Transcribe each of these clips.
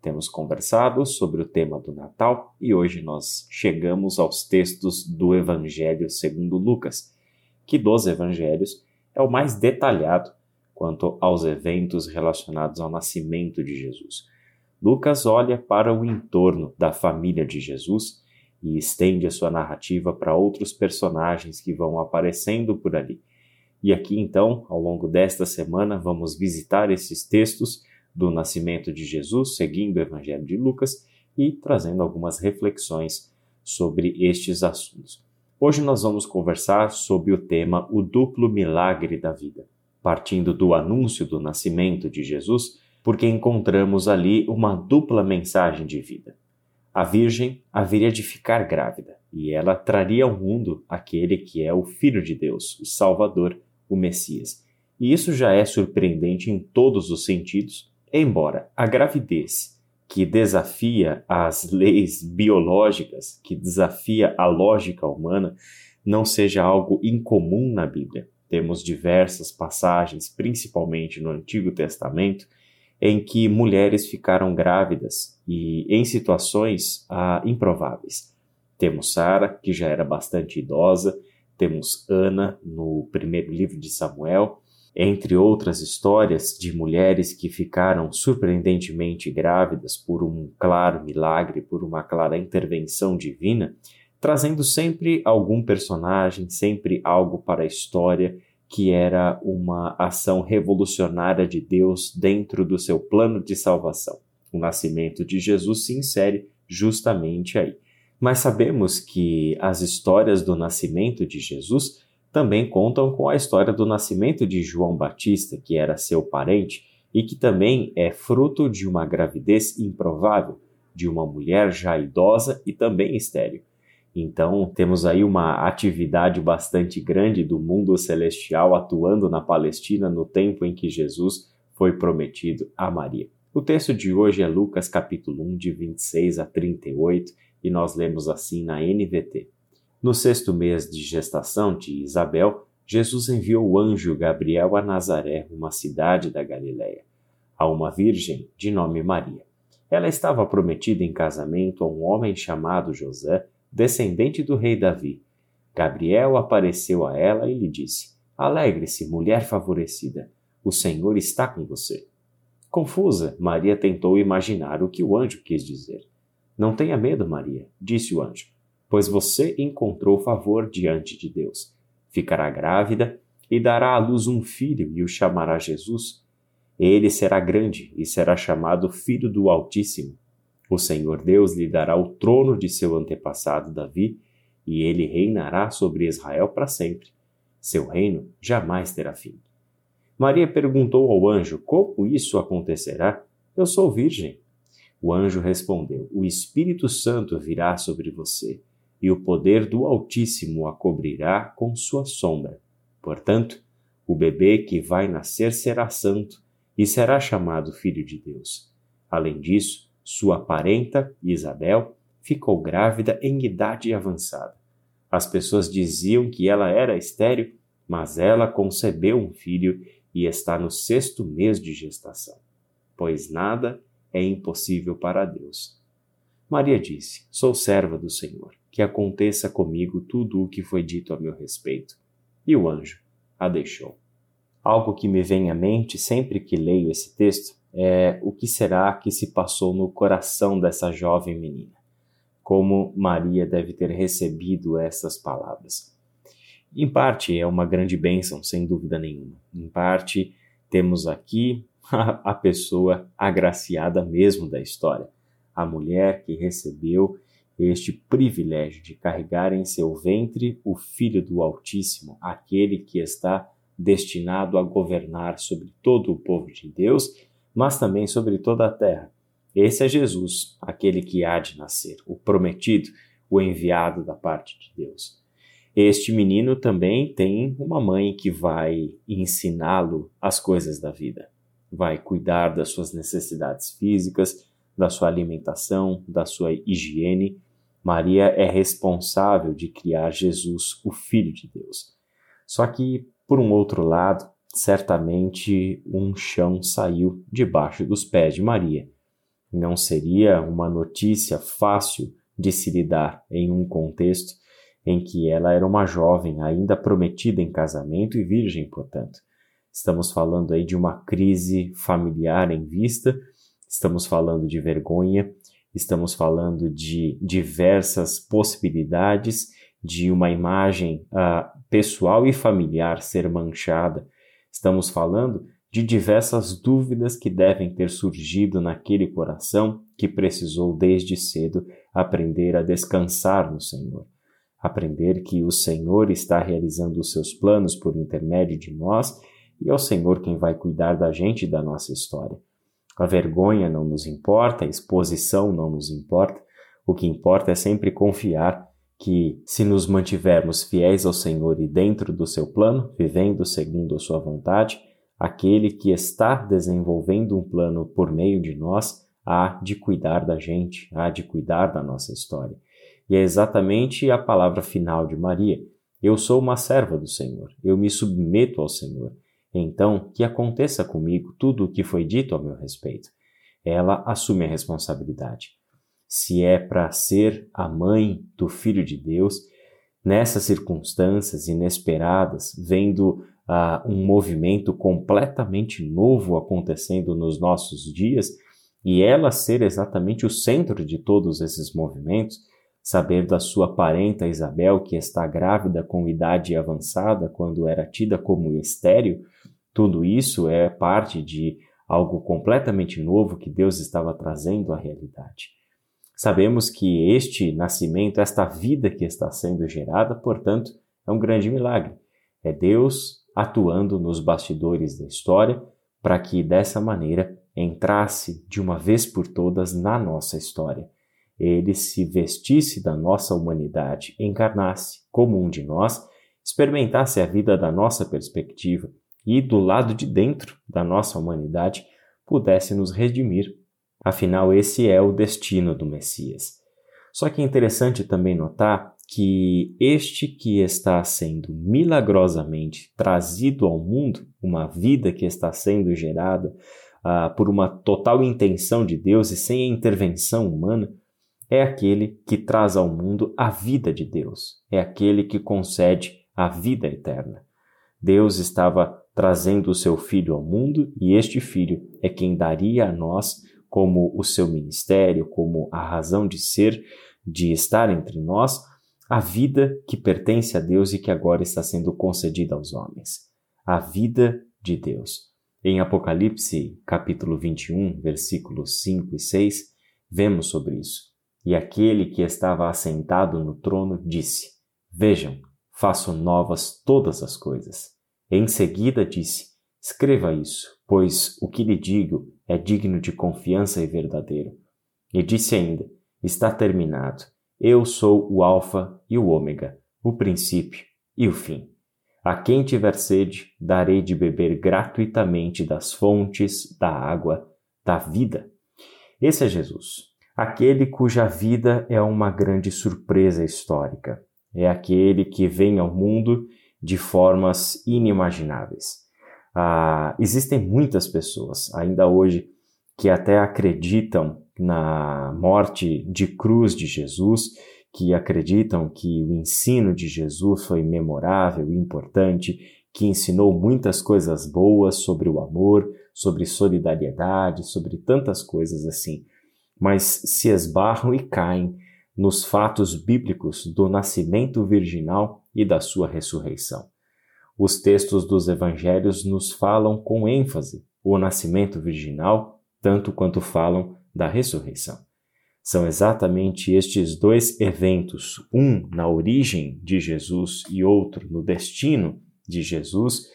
Temos conversado sobre o tema do Natal e hoje nós chegamos aos textos do Evangelho segundo Lucas, que dos evangelhos é o mais detalhado quanto aos eventos relacionados ao nascimento de Jesus. Lucas olha para o entorno da família de Jesus e estende a sua narrativa para outros personagens que vão aparecendo por ali. E aqui então, ao longo desta semana, vamos visitar esses textos do nascimento de Jesus, seguindo o Evangelho de Lucas e trazendo algumas reflexões sobre estes assuntos. Hoje nós vamos conversar sobre o tema O duplo milagre da vida, partindo do anúncio do nascimento de Jesus, porque encontramos ali uma dupla mensagem de vida. A Virgem haveria de ficar grávida e ela traria ao mundo aquele que é o Filho de Deus, o Salvador, o Messias. E isso já é surpreendente em todos os sentidos, embora a gravidez que desafia as leis biológicas, que desafia a lógica humana, não seja algo incomum na Bíblia. Temos diversas passagens, principalmente no Antigo Testamento, em que mulheres ficaram grávidas e em situações ah, improváveis. Temos Sara, que já era bastante idosa, temos Ana no primeiro livro de Samuel, entre outras histórias de mulheres que ficaram surpreendentemente grávidas por um claro milagre, por uma clara intervenção divina, trazendo sempre algum personagem, sempre algo para a história que era uma ação revolucionária de Deus dentro do seu plano de salvação. O nascimento de Jesus se insere justamente aí. Mas sabemos que as histórias do nascimento de Jesus também contam com a história do nascimento de João Batista, que era seu parente e que também é fruto de uma gravidez improvável, de uma mulher já idosa e também estéril. Então, temos aí uma atividade bastante grande do mundo celestial atuando na Palestina no tempo em que Jesus foi prometido a Maria. O texto de hoje é Lucas capítulo 1, de 26 a 38, e nós lemos assim na NVT. No sexto mês de gestação de Isabel, Jesus enviou o anjo Gabriel a Nazaré, uma cidade da Galiléia, a uma virgem de nome Maria. Ela estava prometida em casamento a um homem chamado José, descendente do rei Davi. Gabriel apareceu a ela e lhe disse: Alegre-se, mulher favorecida, o Senhor está com você. Confusa, Maria tentou imaginar o que o anjo quis dizer. Não tenha medo, Maria, disse o anjo, pois você encontrou favor diante de Deus. Ficará grávida e dará à luz um filho e o chamará Jesus. Ele será grande e será chamado Filho do Altíssimo. O Senhor Deus lhe dará o trono de seu antepassado Davi, e ele reinará sobre Israel para sempre. Seu reino jamais terá fim. Maria perguntou ao anjo: Como isso acontecerá? Eu sou virgem. O anjo respondeu: O Espírito Santo virá sobre você, e o poder do Altíssimo a cobrirá com sua sombra. Portanto, o bebê que vai nascer será santo e será chamado Filho de Deus. Além disso, sua parenta, Isabel, ficou grávida em idade avançada. As pessoas diziam que ela era estéril, mas ela concebeu um filho e está no sexto mês de gestação, pois nada é impossível para Deus. Maria disse: Sou serva do Senhor, que aconteça comigo tudo o que foi dito a meu respeito. E o anjo a deixou. Algo que me vem à mente sempre que leio esse texto é, o que será que se passou no coração dessa jovem menina. Como Maria deve ter recebido essas palavras. Em parte é uma grande bênção, sem dúvida nenhuma. Em parte temos aqui a, pessoa agraciada mesmo da história, a mulher que recebeu este privilégio de carregar em seu ventre o Filho do Altíssimo, aquele que está destinado a governar sobre todo o povo de Deus mas também sobre toda a terra. Esse é Jesus, aquele que há de nascer, o prometido, o enviado da parte de Deus. Este menino também tem uma mãe que vai ensiná-lo as coisas da vida, vai cuidar das suas necessidades físicas, da sua alimentação, da sua higiene. Maria é responsável de criar Jesus, o Filho de Deus. Só que, por um outro lado, certamente um chão saiu debaixo dos pés de Maria. Não seria uma notícia fácil de se lidar em um contexto em que ela era uma jovem ainda prometida em casamento e virgem, portanto. Estamos falando aí de uma crise familiar em vista, estamos falando de vergonha, estamos falando de diversas possibilidades de uma imagem uh, pessoal e familiar ser manchada. Estamos falando de diversas dúvidas que devem ter surgido naquele coração que precisou desde cedo aprender a descansar no Senhor. Aprender que o Senhor está realizando os seus planos por intermédio de nós e é o Senhor quem vai cuidar da gente e da nossa história. A vergonha não nos importa, a exposição não nos importa, o que importa é sempre confiar que, se nos mantivermos fiéis ao Senhor e dentro do seu plano, vivendo segundo a sua vontade, aquele que está desenvolvendo um plano por meio de nós há de cuidar da gente, há de cuidar da nossa história. E é exatamente a palavra final de Maria. Eu sou uma serva do Senhor, eu me submeto ao Senhor. Então, que aconteça comigo tudo o que foi dito a meu respeito. Ela assume a responsabilidade se é para ser a mãe do Filho de Deus, nessas circunstâncias inesperadas, vendo uh, um movimento completamente novo acontecendo nos nossos dias, e ela ser exatamente o centro de todos esses movimentos, saber da sua parenta Isabel, que está grávida com idade avançada, quando era tida como estéril, tudo isso é parte de algo completamente novo que Deus estava trazendo à realidade. Sabemos que este nascimento, esta vida que está sendo gerada, portanto, é um grande milagre. É Deus atuando nos bastidores da história para que dessa maneira entrasse de uma vez por todas na nossa história. Ele se vestisse da nossa humanidade, encarnasse como um de nós, experimentasse a vida da nossa perspectiva e, do lado de dentro da nossa humanidade, pudesse nos redimir Afinal, esse é o destino do Messias. Só que é interessante também notar que este que está sendo milagrosamente trazido ao mundo, uma vida que está sendo gerada uh, por uma total intenção de Deus e sem a intervenção humana, é aquele que traz ao mundo a vida de Deus, é aquele que concede a vida eterna. Deus estava trazendo o seu filho ao mundo e este filho é quem daria a nós como o seu ministério, como a razão de ser, de estar entre nós, a vida que pertence a Deus e que agora está sendo concedida aos homens. A vida de Deus. Em Apocalipse, capítulo 21, versículos 5 e 6, vemos sobre isso. E aquele que estava assentado no trono disse: Vejam, faço novas todas as coisas. Em seguida disse: Escreva isso, pois o que lhe digo é digno de confiança e verdadeiro. E disse ainda: Está terminado. Eu sou o Alfa e o Ômega, o princípio e o fim. A quem tiver sede, darei de beber gratuitamente das fontes da água da vida. Esse é Jesus, aquele cuja vida é uma grande surpresa histórica. É aquele que vem ao mundo de formas inimagináveis. Ah, existem muitas pessoas ainda hoje que até acreditam na morte de cruz de Jesus, que acreditam que o ensino de Jesus foi memorável e importante, que ensinou muitas coisas boas sobre o amor, sobre solidariedade, sobre tantas coisas assim, mas se esbarram e caem nos fatos bíblicos do nascimento virginal e da sua ressurreição. Os textos dos evangelhos nos falam com ênfase o nascimento virginal, tanto quanto falam da ressurreição. São exatamente estes dois eventos, um na origem de Jesus e outro no destino de Jesus,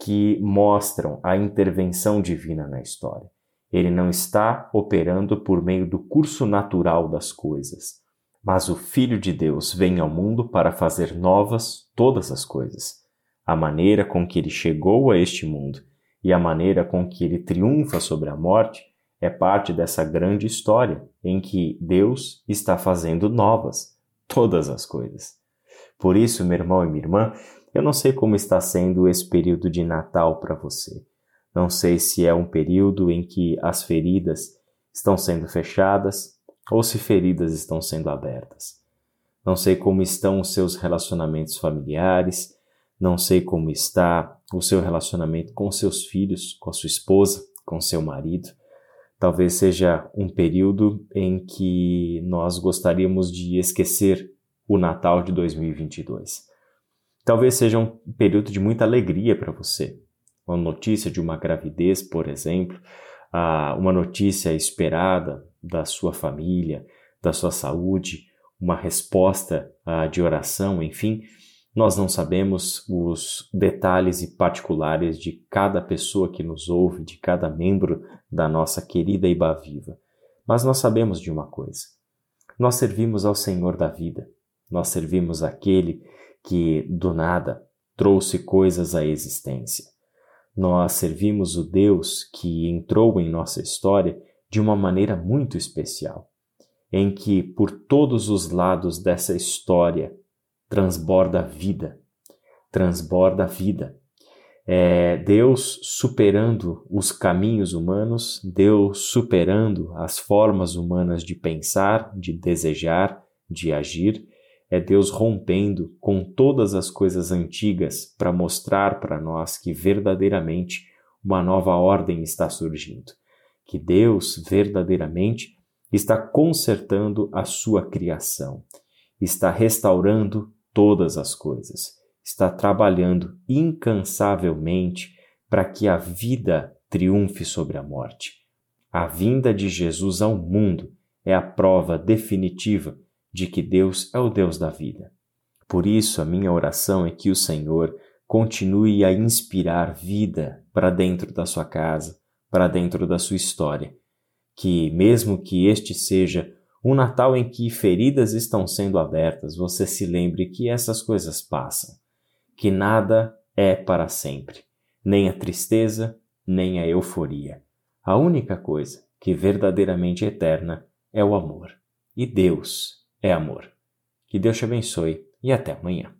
que mostram a intervenção divina na história. Ele não está operando por meio do curso natural das coisas, mas o Filho de Deus vem ao mundo para fazer novas todas as coisas a maneira com que ele chegou a este mundo e a maneira com que ele triunfa sobre a morte é parte dessa grande história em que Deus está fazendo novas todas as coisas. Por isso, meu irmão e minha irmã, eu não sei como está sendo esse período de Natal para você. Não sei se é um período em que as feridas estão sendo fechadas ou se feridas estão sendo abertas. Não sei como estão os seus relacionamentos familiares, não sei como está o seu relacionamento com seus filhos, com a sua esposa, com seu marido. Talvez seja um período em que nós gostaríamos de esquecer o Natal de 2022. Talvez seja um período de muita alegria para você. Uma notícia de uma gravidez, por exemplo, uma notícia esperada da sua família, da sua saúde, uma resposta de oração, enfim, nós não sabemos os detalhes e particulares de cada pessoa que nos ouve, de cada membro da nossa querida Iba Viva. Mas nós sabemos de uma coisa: nós servimos ao Senhor da vida. Nós servimos aquele que do nada trouxe coisas à existência. Nós servimos o Deus que entrou em nossa história de uma maneira muito especial, em que por todos os lados dessa história transborda vida, transborda vida. É Deus superando os caminhos humanos, Deus superando as formas humanas de pensar, de desejar, de agir, é Deus rompendo com todas as coisas antigas para mostrar para nós que verdadeiramente uma nova ordem está surgindo, que Deus verdadeiramente está consertando a sua criação, está restaurando todas as coisas, está trabalhando incansavelmente para que a vida triunfe sobre a morte. A vinda de Jesus ao mundo é a prova definitiva de que Deus é o Deus da vida. Por isso, a minha oração é que o Senhor continue a inspirar vida para dentro da sua casa, para dentro da sua história. Que, mesmo que este seja um Natal em que feridas estão sendo abertas, você se lembre que essas coisas passam, que nada é para sempre, nem a tristeza, nem a euforia. A única coisa que verdadeiramente é eterna é o amor. E Deus é amor. Que Deus te abençoe e até amanhã.